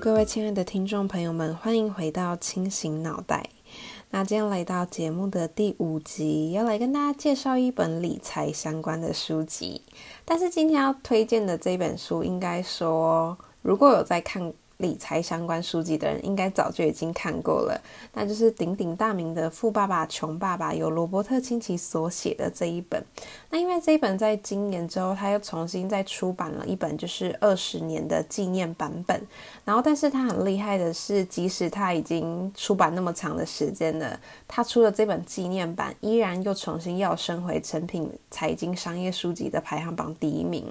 各位亲爱的听众朋友们，欢迎回到清醒脑袋。那今天来到节目的第五集，要来跟大家介绍一本理财相关的书籍。但是今天要推荐的这本书，应该说如果有在看。理财相关书籍的人应该早就已经看过了，那就是鼎鼎大名的《富爸爸穷爸爸》，由罗伯特清崎所写的这一本。那因为这一本在今年之后，他又重新再出版了一本，就是二十年的纪念版本。然后，但是他很厉害的是，即使他已经出版那么长的时间了，他出了这本纪念版，依然又重新要升回成品财经商业书籍的排行榜第一名。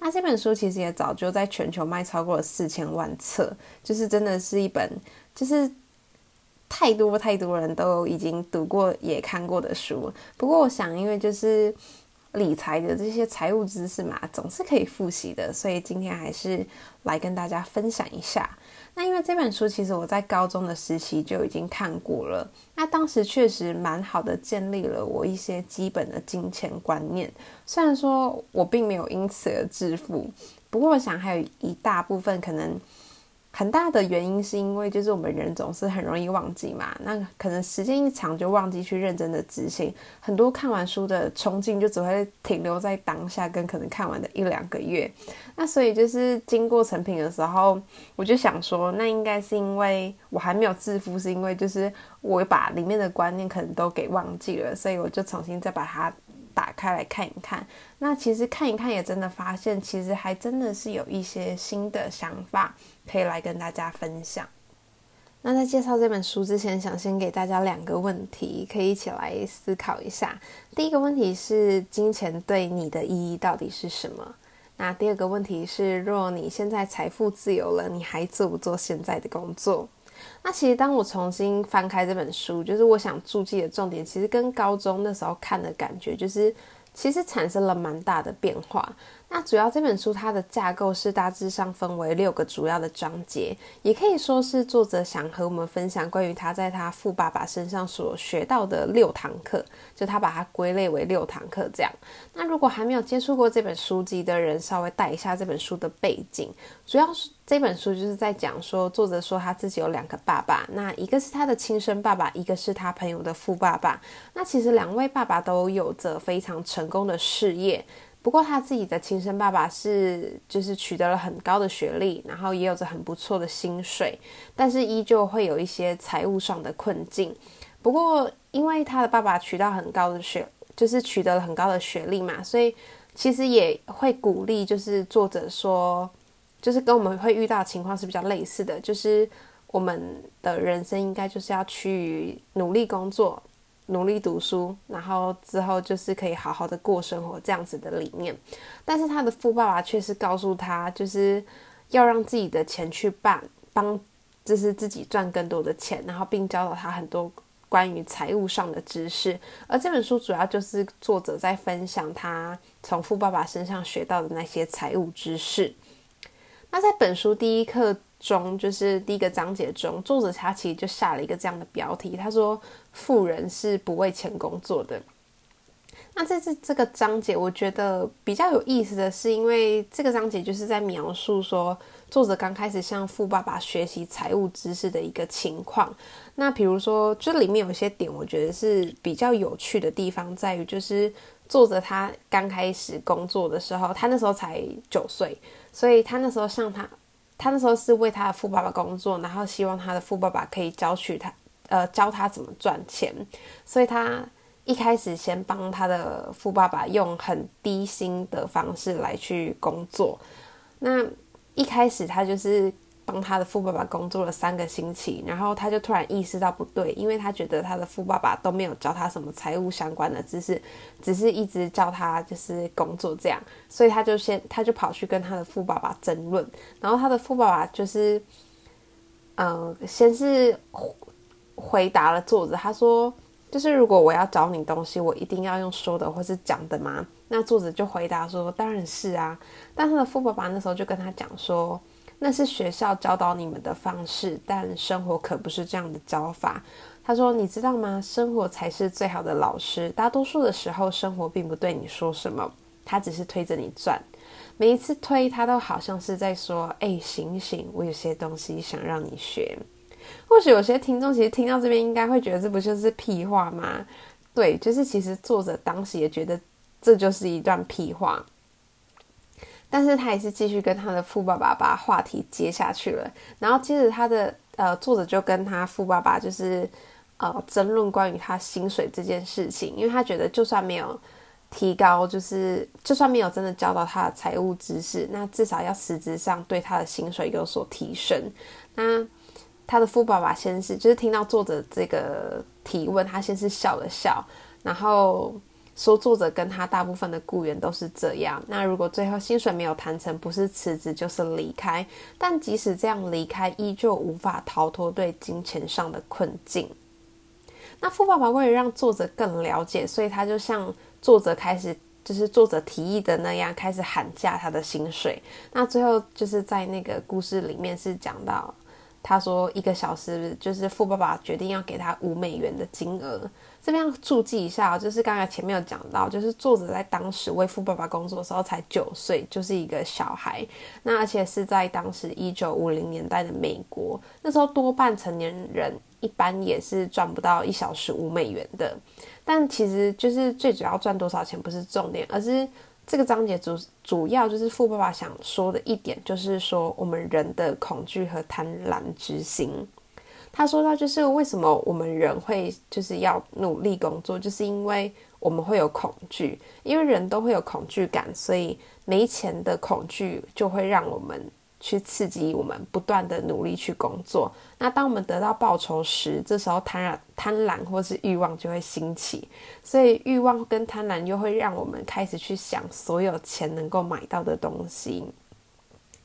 那这本书其实也早就在全球卖超过了四千万册。就是真的是一本，就是太多太多人都已经读过也看过的书。不过我想，因为就是理财的这些财务知识嘛，总是可以复习的，所以今天还是来跟大家分享一下。那因为这本书其实我在高中的时期就已经看过了，那当时确实蛮好的，建立了我一些基本的金钱观念。虽然说我并没有因此而致富，不过我想还有一大部分可能。很大的原因是因为，就是我们人总是很容易忘记嘛。那可能时间一长就忘记去认真的执行，很多看完书的冲劲就只会停留在当下，跟可能看完的一两个月。那所以就是经过成品的时候，我就想说，那应该是因为我还没有致富，是因为就是我把里面的观念可能都给忘记了，所以我就重新再把它。打开来看一看，那其实看一看也真的发现，其实还真的是有一些新的想法可以来跟大家分享。那在介绍这本书之前，想先给大家两个问题，可以一起来思考一下。第一个问题是，金钱对你的意义到底是什么？那第二个问题是，若你现在财富自由了，你还做不做现在的工作？那其实当我重新翻开这本书，就是我想注记的重点，其实跟高中那时候看的感觉，就是其实产生了蛮大的变化。那主要这本书它的架构是大致上分为六个主要的章节，也可以说是作者想和我们分享关于他在他富爸爸身上所学到的六堂课，就他把它归类为六堂课这样。那如果还没有接触过这本书籍的人，稍微带一下这本书的背景，主要是这本书就是在讲说，作者说他自己有两个爸爸，那一个是他的亲生爸爸，一个是他朋友的富爸爸。那其实两位爸爸都有着非常成功的事业。不过他自己的亲生爸爸是，就是取得了很高的学历，然后也有着很不错的薪水，但是依旧会有一些财务上的困境。不过因为他的爸爸取到很高的学，就是取得了很高的学历嘛，所以其实也会鼓励，就是作者说，就是跟我们会遇到情况是比较类似的，就是我们的人生应该就是要去努力工作。努力读书，然后之后就是可以好好的过生活这样子的理念。但是他的富爸爸却是告诉他，就是要让自己的钱去办帮，就是自己赚更多的钱，然后并教导他很多关于财务上的知识。而这本书主要就是作者在分享他从富爸爸身上学到的那些财务知识。那在本书第一课。中就是第一个章节中，作者他其实就下了一个这样的标题，他说：“富人是不为钱工作的。”那这是这个章节，我觉得比较有意思的是，因为这个章节就是在描述说，作者刚开始向富爸爸学习财务知识的一个情况。那比如说，这里面有些点，我觉得是比较有趣的地方，在于就是作者他刚开始工作的时候，他那时候才九岁，所以他那时候向他。他那时候是为他的富爸爸工作，然后希望他的富爸爸可以教取他，呃，教他怎么赚钱。所以他一开始先帮他的富爸爸用很低薪的方式来去工作。那一开始他就是。帮他的富爸爸工作了三个星期，然后他就突然意识到不对，因为他觉得他的富爸爸都没有教他什么财务相关的知识，只是一直教他就是工作这样，所以他就先他就跑去跟他的富爸爸争论，然后他的富爸爸就是，嗯，先是回答了作者，他说就是如果我要找你东西，我一定要用说的或是讲的吗？那作者就回答说当然是啊，但他的富爸爸那时候就跟他讲说。那是学校教导你们的方式，但生活可不是这样的教法。他说：“你知道吗？生活才是最好的老师。大多数的时候，生活并不对你说什么，他只是推着你转。每一次推，他都好像是在说：“哎，醒醒，我有些东西想让你学。”或许有些听众其实听到这边，应该会觉得这不就是屁话吗？对，就是其实作者当时也觉得这就是一段屁话，但是他也是继续跟他的富爸爸把话题接下去了。然后接着他的呃作者就跟他富爸爸就是呃争论关于他薪水这件事情，因为他觉得就算没有。提高就是，就算没有真的教到他的财务知识，那至少要实质上对他的薪水有所提升。那他的富爸爸先是，就是听到作者这个提问，他先是笑了笑，然后说作者跟他大部分的雇员都是这样。那如果最后薪水没有谈成，不是辞职就是离开。但即使这样离开，依旧无法逃脱对金钱上的困境。那富爸爸为了让作者更了解，所以他就像。作者开始就是作者提议的那样，开始喊价他的薪水。那最后就是在那个故事里面是讲到，他说一个小时就是富爸爸决定要给他五美元的金额。这边要注记一下，就是刚才前面有讲到，就是作者在当时为富爸爸工作的时候才九岁，就是一个小孩。那而且是在当时一九五零年代的美国，那时候多半成年人一般也是赚不到一小时五美元的。但其实就是最主要赚多少钱不是重点，而是这个章节主主要就是富爸爸想说的一点，就是说我们人的恐惧和贪婪之心。他说到就是为什么我们人会就是要努力工作，就是因为我们会有恐惧，因为人都会有恐惧感，所以没钱的恐惧就会让我们。去刺激我们不断的努力去工作。那当我们得到报酬时，这时候贪婪、贪婪或是欲望就会兴起。所以欲望跟贪婪又会让我们开始去想所有钱能够买到的东西。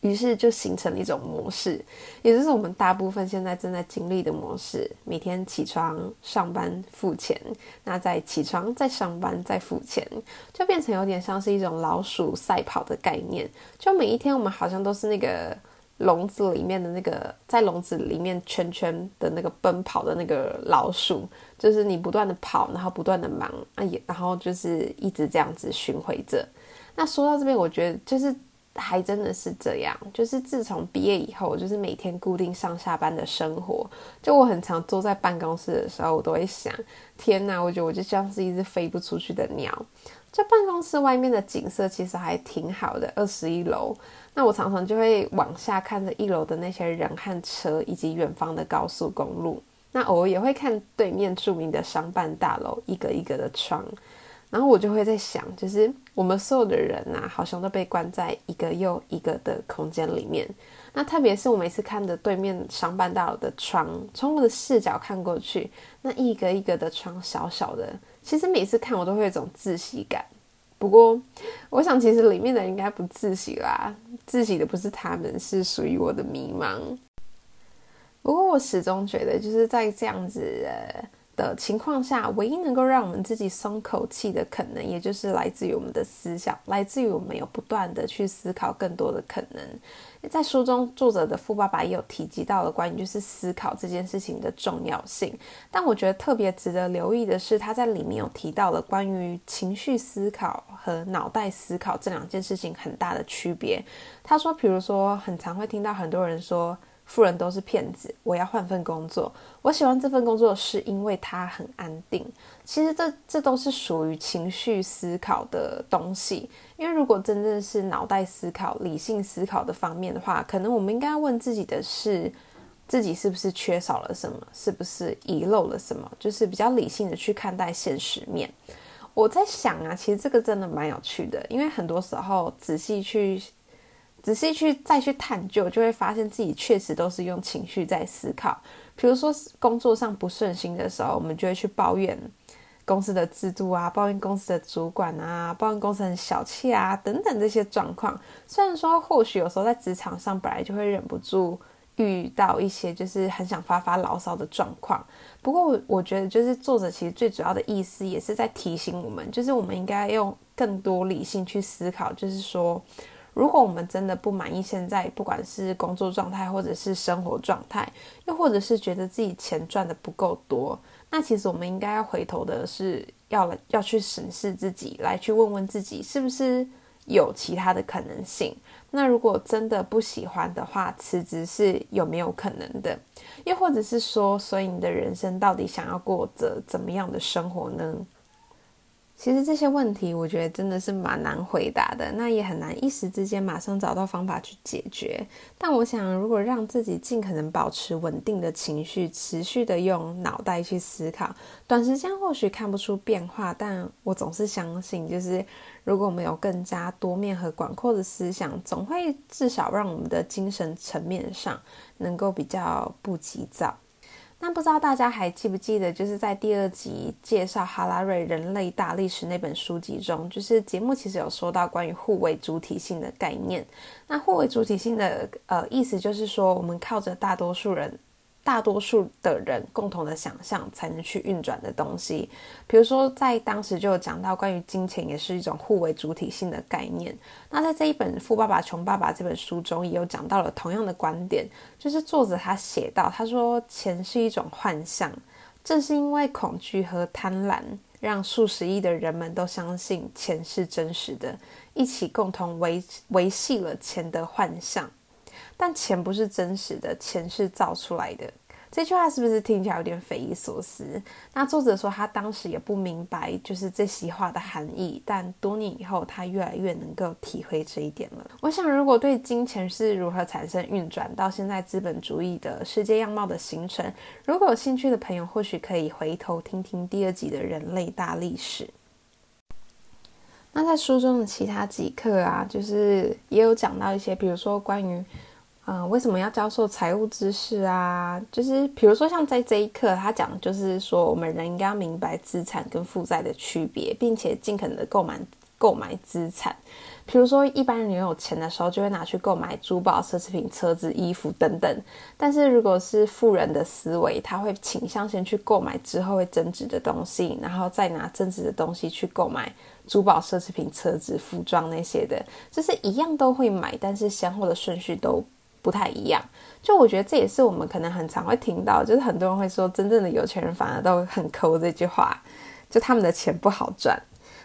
于是就形成了一种模式，也就是我们大部分现在正在经历的模式：每天起床上班付钱，那再起床再上班再付钱，就变成有点像是一种老鼠赛跑的概念。就每一天我们好像都是那个笼子里面的那个在笼子里面圈圈的那个奔跑的那个老鼠，就是你不断的跑，然后不断的忙啊，也然后就是一直这样子巡回着。那说到这边，我觉得就是。还真的是这样，就是自从毕业以后，就是每天固定上下班的生活，就我很常坐在办公室的时候，我都会想：天哪！我觉得我就像是一只飞不出去的鸟。就办公室外面的景色其实还挺好的，二十一楼。那我常常就会往下看着一楼的那些人和车，以及远方的高速公路。那偶尔也会看对面著名的商办大楼，一个一个的窗。然后我就会在想，就是我们所有的人呐，好像都被关在一个又一个的空间里面。那特别是我每次看着对面商办大楼的窗，从我的视角看过去，那一个一个的窗小小的，其实每次看我都会有一种窒息感。不过，我想其实里面的人应该不窒息啦，窒息的不是他们，是属于我的迷茫。不过我始终觉得，就是在这样子。的情况下，唯一能够让我们自己松口气的可能，也就是来自于我们的思想，来自于我们有不断的去思考更多的可能。在书中，作者的富爸爸也有提及到了关于就是思考这件事情的重要性。但我觉得特别值得留意的是，他在里面有提到了关于情绪思考和脑袋思考这两件事情很大的区别。他说，比如说，很常会听到很多人说。富人都是骗子，我要换份工作。我喜欢这份工作是因为它很安定。其实这这都是属于情绪思考的东西。因为如果真正是脑袋思考、理性思考的方面的话，可能我们应该问自己的是：自己是不是缺少了什么？是不是遗漏了什么？就是比较理性的去看待现实面。我在想啊，其实这个真的蛮有趣的，因为很多时候仔细去。仔细去再去探究，就会发现自己确实都是用情绪在思考。比如说工作上不顺心的时候，我们就会去抱怨公司的制度啊，抱怨公司的主管啊，抱怨公司很小气啊，等等这些状况。虽然说或许有时候在职场上本来就会忍不住遇到一些就是很想发发牢骚的状况，不过我我觉得就是作者其实最主要的意思也是在提醒我们，就是我们应该用更多理性去思考，就是说。如果我们真的不满意现在，不管是工作状态或者是生活状态，又或者是觉得自己钱赚的不够多，那其实我们应该要回头的是要来要去审视自己，来去问问自己是不是有其他的可能性。那如果真的不喜欢的话，辞职是有没有可能的？又或者是说，所以你的人生到底想要过着怎么样的生活呢？其实这些问题，我觉得真的是蛮难回答的，那也很难一时之间马上找到方法去解决。但我想，如果让自己尽可能保持稳定的情绪，持续的用脑袋去思考，短时间或许看不出变化，但我总是相信，就是如果我们有更加多面和广阔的思想，总会至少让我们的精神层面上能够比较不急躁。那不知道大家还记不记得，就是在第二集介绍哈拉瑞《人类大历史》那本书籍中，就是节目其实有说到关于互为主体性的概念。那互为主体性的呃意思就是说，我们靠着大多数人。大多数的人共同的想象才能去运转的东西，比如说在当时就有讲到关于金钱也是一种互为主体性的概念。那在这一本《富爸爸穷爸爸》这本书中也有讲到了同样的观点，就是作者他写到，他说钱是一种幻象，正是因为恐惧和贪婪，让数十亿的人们都相信钱是真实的，一起共同维维系了钱的幻象。但钱不是真实的，钱是造出来的。这句话是不是听起来有点匪夷所思？那作者说他当时也不明白，就是这席话的含义。但多年以后，他越来越能够体会这一点了。我想，如果对金钱是如何产生运转，到现在资本主义的世界样貌的形成，如果有兴趣的朋友，或许可以回头听听第二集的人类大历史。那在书中的其他几课啊，就是也有讲到一些，比如说关于。嗯，为什么要教授财务知识啊？就是比如说，像在这一课，他讲就是说，我们人应该要明白资产跟负债的区别，并且尽可能的购买购买资产。比如说，一般人有钱的时候，就会拿去购买珠宝、奢侈品、车子、衣服等等。但是如果是富人的思维，他会倾向先去购买之后会增值的东西，然后再拿增值的东西去购买珠宝、奢侈品、车子、服装那些的，就是一样都会买，但是先后的顺序都。不太一样，就我觉得这也是我们可能很常会听到，就是很多人会说，真正的有钱人反而都很抠这句话，就他们的钱不好赚。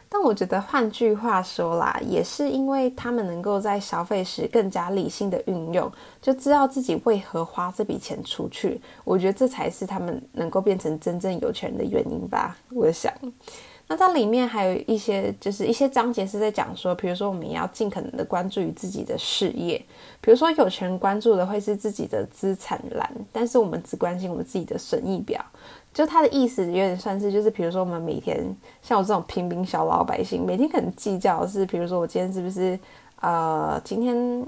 但我觉得换句话说啦，也是因为他们能够在消费时更加理性的运用，就知道自己为何花这笔钱出去。我觉得这才是他们能够变成真正有钱人的原因吧。我想。那它里面还有一些，就是一些章节是在讲说，比如说我们要尽可能的关注于自己的事业，比如说有钱人关注的会是自己的资产栏，但是我们只关心我们自己的损益表。就他的意思有点算是，就是比如说我们每天像我这种平民小老百姓，每天可能计较是，比如说我今天是不是呃今天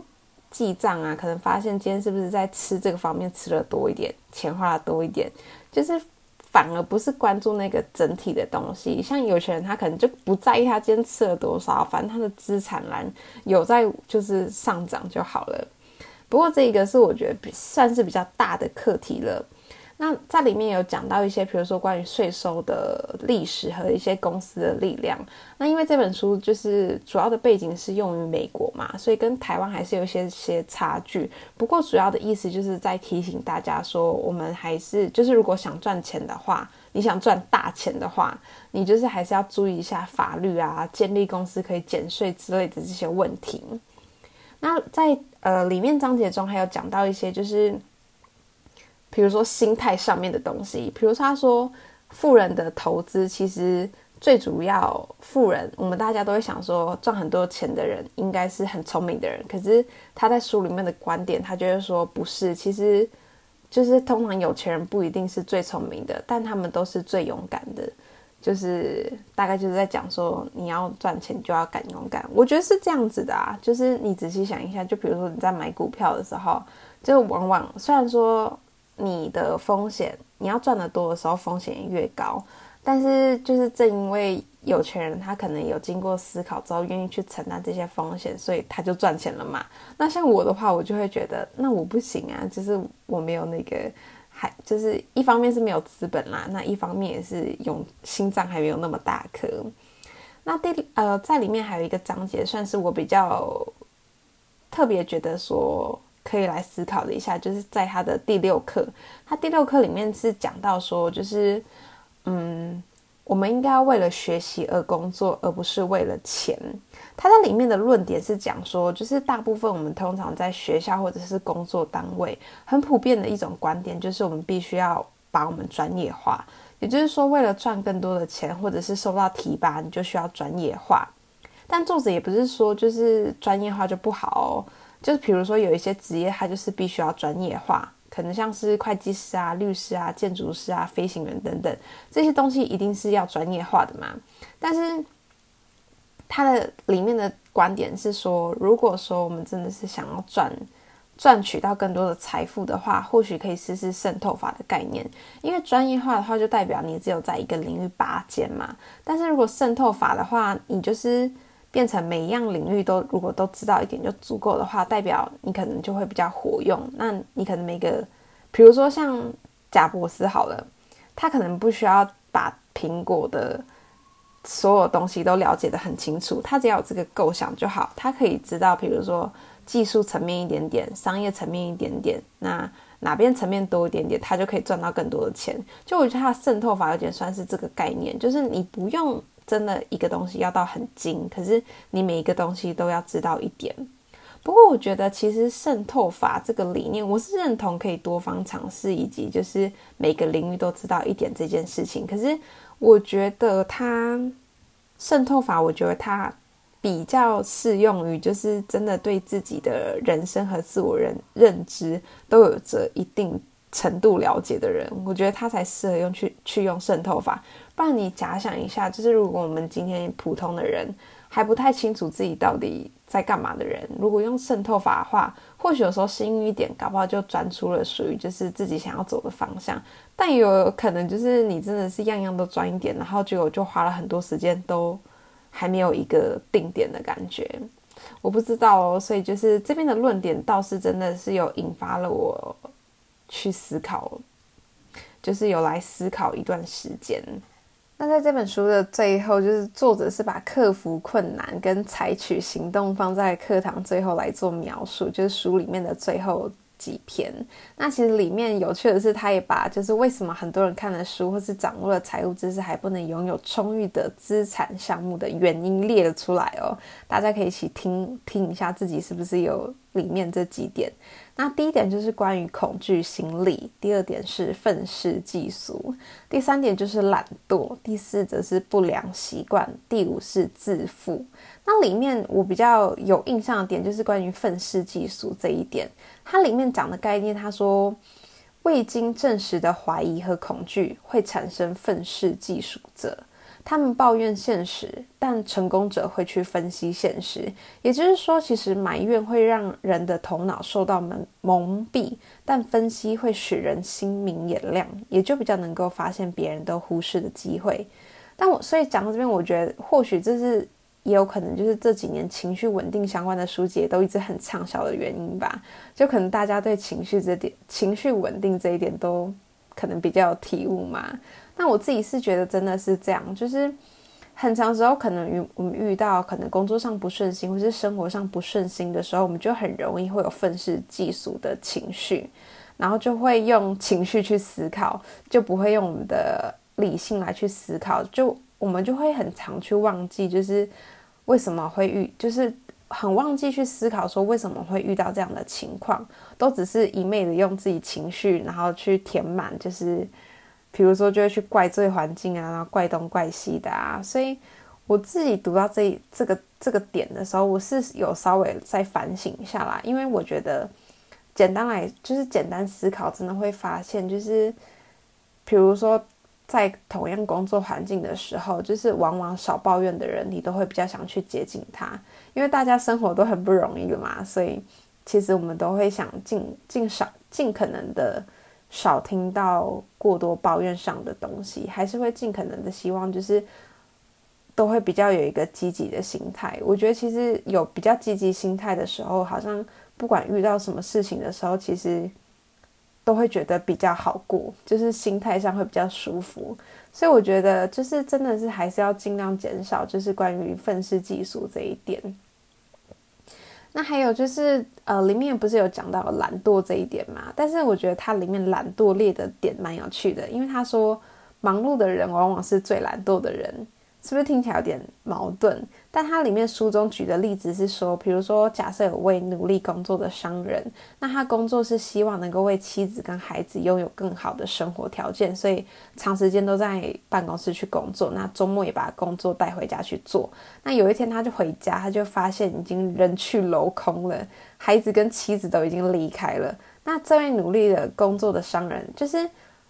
记账啊，可能发现今天是不是在吃这个方面吃的多一点，钱花的多一点，就是。反而不是关注那个整体的东西，像有些人他可能就不在意他今天吃了多少，反正他的资产栏有在就是上涨就好了。不过这一个是我觉得算是比较大的课题了。那在里面有讲到一些，比如说关于税收的历史和一些公司的力量。那因为这本书就是主要的背景是用于美国嘛，所以跟台湾还是有一些些差距。不过主要的意思就是在提醒大家说，我们还是就是如果想赚钱的话，你想赚大钱的话，你就是还是要注意一下法律啊，建立公司可以减税之类的这些问题。那在呃里面章节中还有讲到一些就是。比如说心态上面的东西，比如说他说富人的投资其实最主要，富人我们大家都会想说赚很多钱的人应该是很聪明的人，可是他在书里面的观点，他就是说不是，其实就是通常有钱人不一定是最聪明的，但他们都是最勇敢的，就是大概就是在讲说你要赚钱就要敢勇敢，我觉得是这样子的啊，就是你仔细想一下，就比如说你在买股票的时候，就往往虽然说。你的风险，你要赚的多的时候，风险越高。但是，就是正因为有钱人他可能有经过思考之后，愿意去承担这些风险，所以他就赚钱了嘛。那像我的话，我就会觉得，那我不行啊，就是我没有那个，还就是一方面是没有资本啦，那一方面也是用心脏还没有那么大颗。那第呃，在里面还有一个章节，算是我比较特别觉得说。可以来思考的一下，就是在他的第六课，他第六课里面是讲到说，就是嗯，我们应该要为了学习而工作，而不是为了钱。他在里面的论点是讲说，就是大部分我们通常在学校或者是工作单位，很普遍的一种观点，就是我们必须要把我们专业化。也就是说，为了赚更多的钱，或者是收到提拔，你就需要专业化。但作者也不是说就是专业化就不好哦。就是比如说有一些职业，它就是必须要专业化，可能像是会计师啊、律师啊、建筑师啊、飞行员等等这些东西，一定是要专业化的嘛。但是它的里面的观点是说，如果说我们真的是想要赚。赚取到更多的财富的话，或许可以试试渗透法的概念。因为专业化的话，就代表你只有在一个领域拔尖嘛。但是如果渗透法的话，你就是变成每一样领域都如果都知道一点就足够的话，代表你可能就会比较活用。那你可能每个，比如说像贾博士好了，他可能不需要把苹果的所有东西都了解的很清楚，他只要有这个构想就好。他可以知道，比如说。技术层面一点点，商业层面一点点，那哪边层面多一点点，他就可以赚到更多的钱。就我觉得他渗透法有点算是这个概念，就是你不用真的一个东西要到很精，可是你每一个东西都要知道一点。不过我觉得其实渗透法这个理念，我是认同可以多方尝试，以及就是每个领域都知道一点这件事情。可是我觉得它渗透法，我觉得它。比较适用于就是真的对自己的人生和自我认认知都有着一定程度了解的人，我觉得他才适合用去去用渗透法。不然你假想一下，就是如果我们今天普通的人还不太清楚自己到底在干嘛的人，如果用渗透法的话，或许有时候幸运一点，搞不好就钻出了属于就是自己想要走的方向。但也有可能就是你真的是样样都钻一点，然后结果就花了很多时间都。还没有一个定点的感觉，我不知道哦。所以就是这边的论点倒是真的是有引发了我去思考，就是有来思考一段时间。那在这本书的最后，就是作者是把克服困难跟采取行动放在课堂最后来做描述，就是书里面的最后。几篇，那其实里面有趣的是，他也把就是为什么很多人看了书或是掌握了财务知识还不能拥有充裕的资产项目的原因列了出来哦，大家可以一起听听一下自己是不是有里面这几点。那第一点就是关于恐惧心理，第二点是愤世嫉俗，第三点就是懒惰，第四则是不良习惯，第五是自负。那里面我比较有印象的点就是关于愤世嫉俗这一点，它里面讲的概念，他说未经证实的怀疑和恐惧会产生愤世嫉俗者。他们抱怨现实，但成功者会去分析现实。也就是说，其实埋怨会让人的头脑受到蒙蒙蔽，但分析会使人心明眼亮，也就比较能够发现别人都忽视的机会。但我所以讲到这边，我觉得或许这是也有可能就是这几年情绪稳定相关的书籍都一直很畅销的原因吧。就可能大家对情绪这点、情绪稳定这一点都可能比较有体悟嘛。那我自己是觉得真的是这样，就是很长时候可能遇我们遇到可能工作上不顺心，或是生活上不顺心的时候，我们就很容易会有愤世嫉俗的情绪，然后就会用情绪去思考，就不会用我们的理性来去思考，就我们就会很常去忘记，就是为什么会遇，就是很忘记去思考说为什么会遇到这样的情况，都只是一昧的用自己情绪，然后去填满，就是。比如说，就会去怪罪环境啊，然后怪东怪西的啊。所以我自己读到这这个这个点的时候，我是有稍微再反省一下来，因为我觉得简单来就是简单思考，真的会发现，就是比如说在同样工作环境的时候，就是往往少抱怨的人，你都会比较想去接近他，因为大家生活都很不容易了嘛。所以其实我们都会想尽尽少尽可能的。少听到过多抱怨上的东西，还是会尽可能的希望，就是都会比较有一个积极的心态。我觉得其实有比较积极心态的时候，好像不管遇到什么事情的时候，其实都会觉得比较好过，就是心态上会比较舒服。所以我觉得，就是真的是还是要尽量减少，就是关于愤世嫉俗这一点。那还有就是，呃，里面不是有讲到懒惰这一点嘛？但是我觉得它里面懒惰列的点蛮有趣的，因为他说忙碌的人往往是最懒惰的人。是不是听起来有点矛盾？但它里面书中举的例子是说，比如说，假设有位努力工作的商人，那他工作是希望能够为妻子跟孩子拥有更好的生活条件，所以长时间都在办公室去工作，那周末也把工作带回家去做。那有一天他就回家，他就发现已经人去楼空了，孩子跟妻子都已经离开了。那这位努力的工作的商人，就是。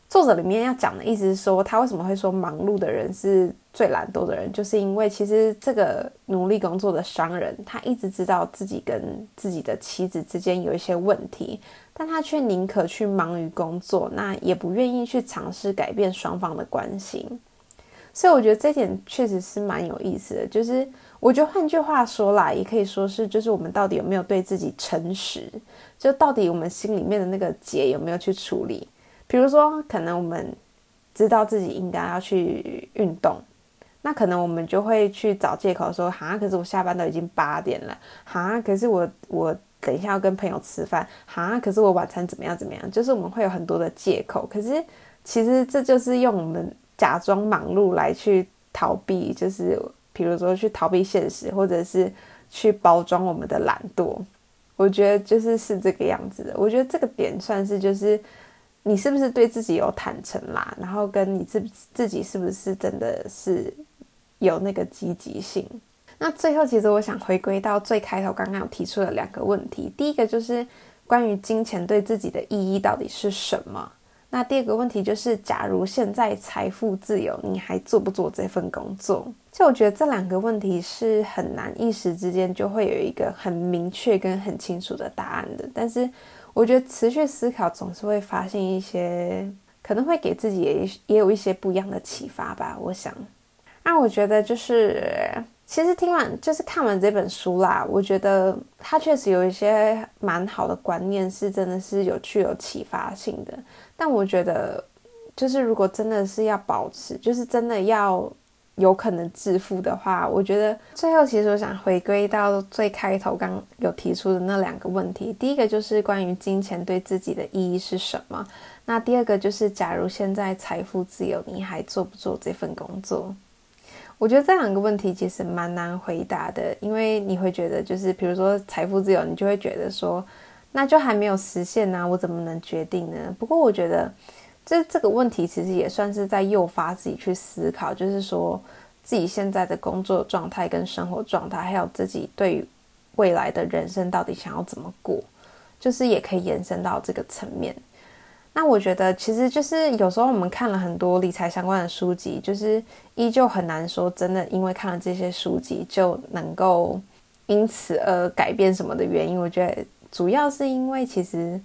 作者里面要讲的意思是说，他为什么会说忙碌的人是最懒惰的人，就是因为其实这个努力工作的商人，他一直知道自己跟自己的妻子之间有一些问题，但他却宁可去忙于工作，那也不愿意去尝试改变双方的关系。所以我觉得这点确实是蛮有意思的。就是我觉得换句话说啦，也可以说是，就是我们到底有没有对自己诚实？就到底我们心里面的那个结有没有去处理？比如说，可能我们知道自己应该要去运动，那可能我们就会去找借口说：“哈，可是我下班都已经八点了，哈，可是我我等一下要跟朋友吃饭，哈，可是我晚餐怎么样怎么样？”就是我们会有很多的借口，可是其实这就是用我们假装忙碌来去逃避，就是比如说去逃避现实，或者是去包装我们的懒惰。我觉得就是是这个样子的。我觉得这个点算是就是。你是不是对自己有坦诚啦？然后跟你自自己是不是真的是有那个积极性？那最后，其实我想回归到最开头刚刚有提出的两个问题。第一个就是关于金钱对自己的意义到底是什么？那第二个问题就是，假如现在财富自由，你还做不做这份工作？就我觉得这两个问题是很难一时之间就会有一个很明确跟很清楚的答案的。但是。我觉得持续思考总是会发现一些，可能会给自己也也有一些不一样的启发吧。我想，那我觉得就是，其实听完就是看完这本书啦，我觉得它确实有一些蛮好的观念，是真的是有具有启发性的。但我觉得，就是如果真的是要保持，就是真的要。有可能致富的话，我觉得最后其实我想回归到最开头刚有提出的那两个问题。第一个就是关于金钱对自己的意义是什么？那第二个就是，假如现在财富自由，你还做不做这份工作？我觉得这两个问题其实蛮难回答的，因为你会觉得，就是比如说财富自由，你就会觉得说，那就还没有实现呢，我怎么能决定呢？不过我觉得。这这个问题其实也算是在诱发自己去思考，就是说自己现在的工作状态跟生活状态，还有自己对于未来的人生到底想要怎么过，就是也可以延伸到这个层面。那我觉得其实就是有时候我们看了很多理财相关的书籍，就是依旧很难说真的，因为看了这些书籍就能够因此而改变什么的原因。我觉得主要是因为其实。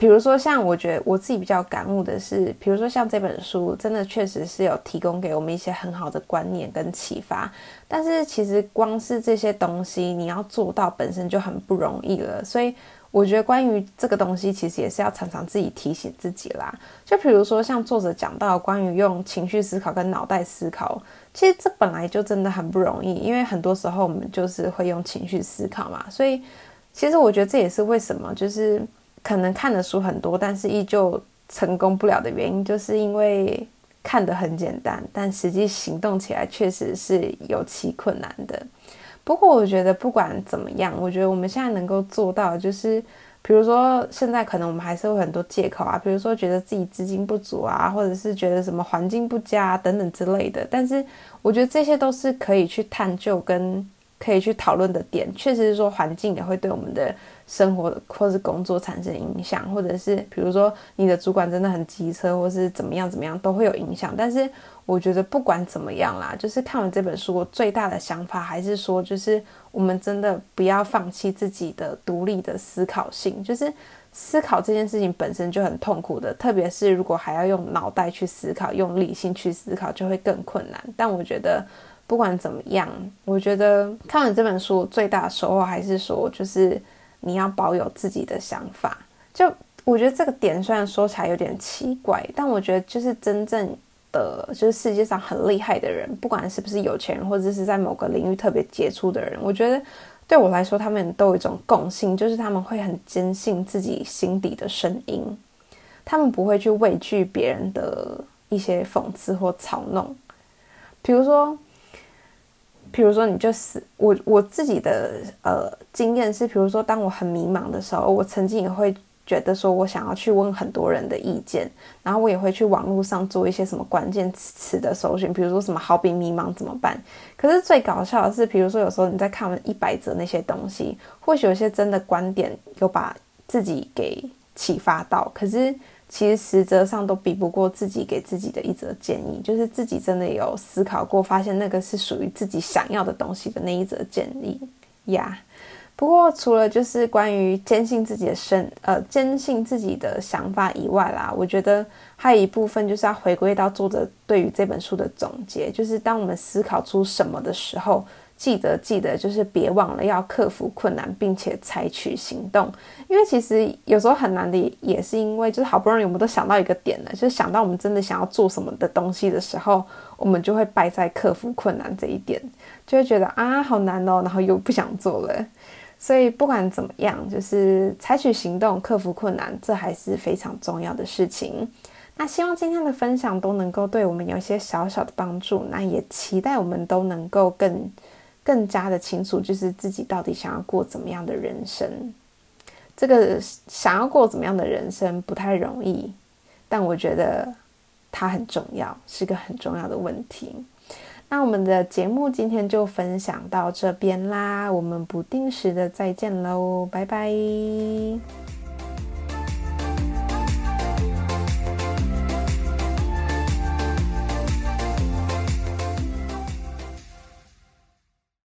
比如说，像我觉得我自己比较感悟的是，比如说像这本书，真的确实是有提供给我们一些很好的观念跟启发。但是其实光是这些东西，你要做到本身就很不容易了。所以我觉得关于这个东西，其实也是要常常自己提醒自己啦。就比如说像作者讲到关于用情绪思考跟脑袋思考，其实这本来就真的很不容易，因为很多时候我们就是会用情绪思考嘛。所以其实我觉得这也是为什么就是。可能看的书很多，但是依旧成功不了的原因，就是因为看得很简单，但实际行动起来确实是有其困难的。不过，我觉得不管怎么样，我觉得我们现在能够做到，就是比如说现在可能我们还是会很多借口啊，比如说觉得自己资金不足啊，或者是觉得什么环境不佳等等之类的。但是，我觉得这些都是可以去探究跟可以去讨论的点。确实是说，环境也会对我们的。生活或是工作产生影响，或者是比如说你的主管真的很机车，或是怎么样怎么样都会有影响。但是我觉得不管怎么样啦，就是看完这本书，我最大的想法还是说，就是我们真的不要放弃自己的独立的思考性。就是思考这件事情本身就很痛苦的，特别是如果还要用脑袋去思考，用理性去思考，就会更困难。但我觉得不管怎么样，我觉得看完这本书最大的收获还是说，就是。你要保有自己的想法，就我觉得这个点虽然说起来有点奇怪，但我觉得就是真正的就是世界上很厉害的人，不管是不是有钱人，或者是在某个领域特别杰出的人，我觉得对我来说，他们都有一种共性，就是他们会很坚信自己心底的声音，他们不会去畏惧别人的一些讽刺或嘲弄。比如说，比如说，你就是我我自己的呃经验是，比如说，当我很迷茫的时候，我曾经也会。觉得说我想要去问很多人的意见，然后我也会去网络上做一些什么关键词的搜寻，比如说什么好比迷茫怎么办？可是最搞笑的是，比如说有时候你在看完一百则那些东西，或许有些真的观点有把自己给启发到，可是其实实则上都比不过自己给自己的一则建议，就是自己真的有思考过，发现那个是属于自己想要的东西的那一则建议呀。不过，除了就是关于坚信自己的身，呃，坚信自己的想法以外啦，我觉得还有一部分就是要回归到作者对于这本书的总结，就是当我们思考出什么的时候，记得记得就是别忘了要克服困难，并且采取行动。因为其实有时候很难的，也是因为就是好不容易我们都想到一个点了，就是想到我们真的想要做什么的东西的时候，我们就会败在克服困难这一点，就会觉得啊好难哦，然后又不想做了。所以不管怎么样，就是采取行动，克服困难，这还是非常重要的事情。那希望今天的分享都能够对我们有一些小小的帮助。那也期待我们都能够更更加的清楚，就是自己到底想要过怎么样的人生。这个想要过怎么样的人生不太容易，但我觉得它很重要，是个很重要的问题。那我们的节目今天就分享到这边啦，我们不定时的再见喽，拜拜。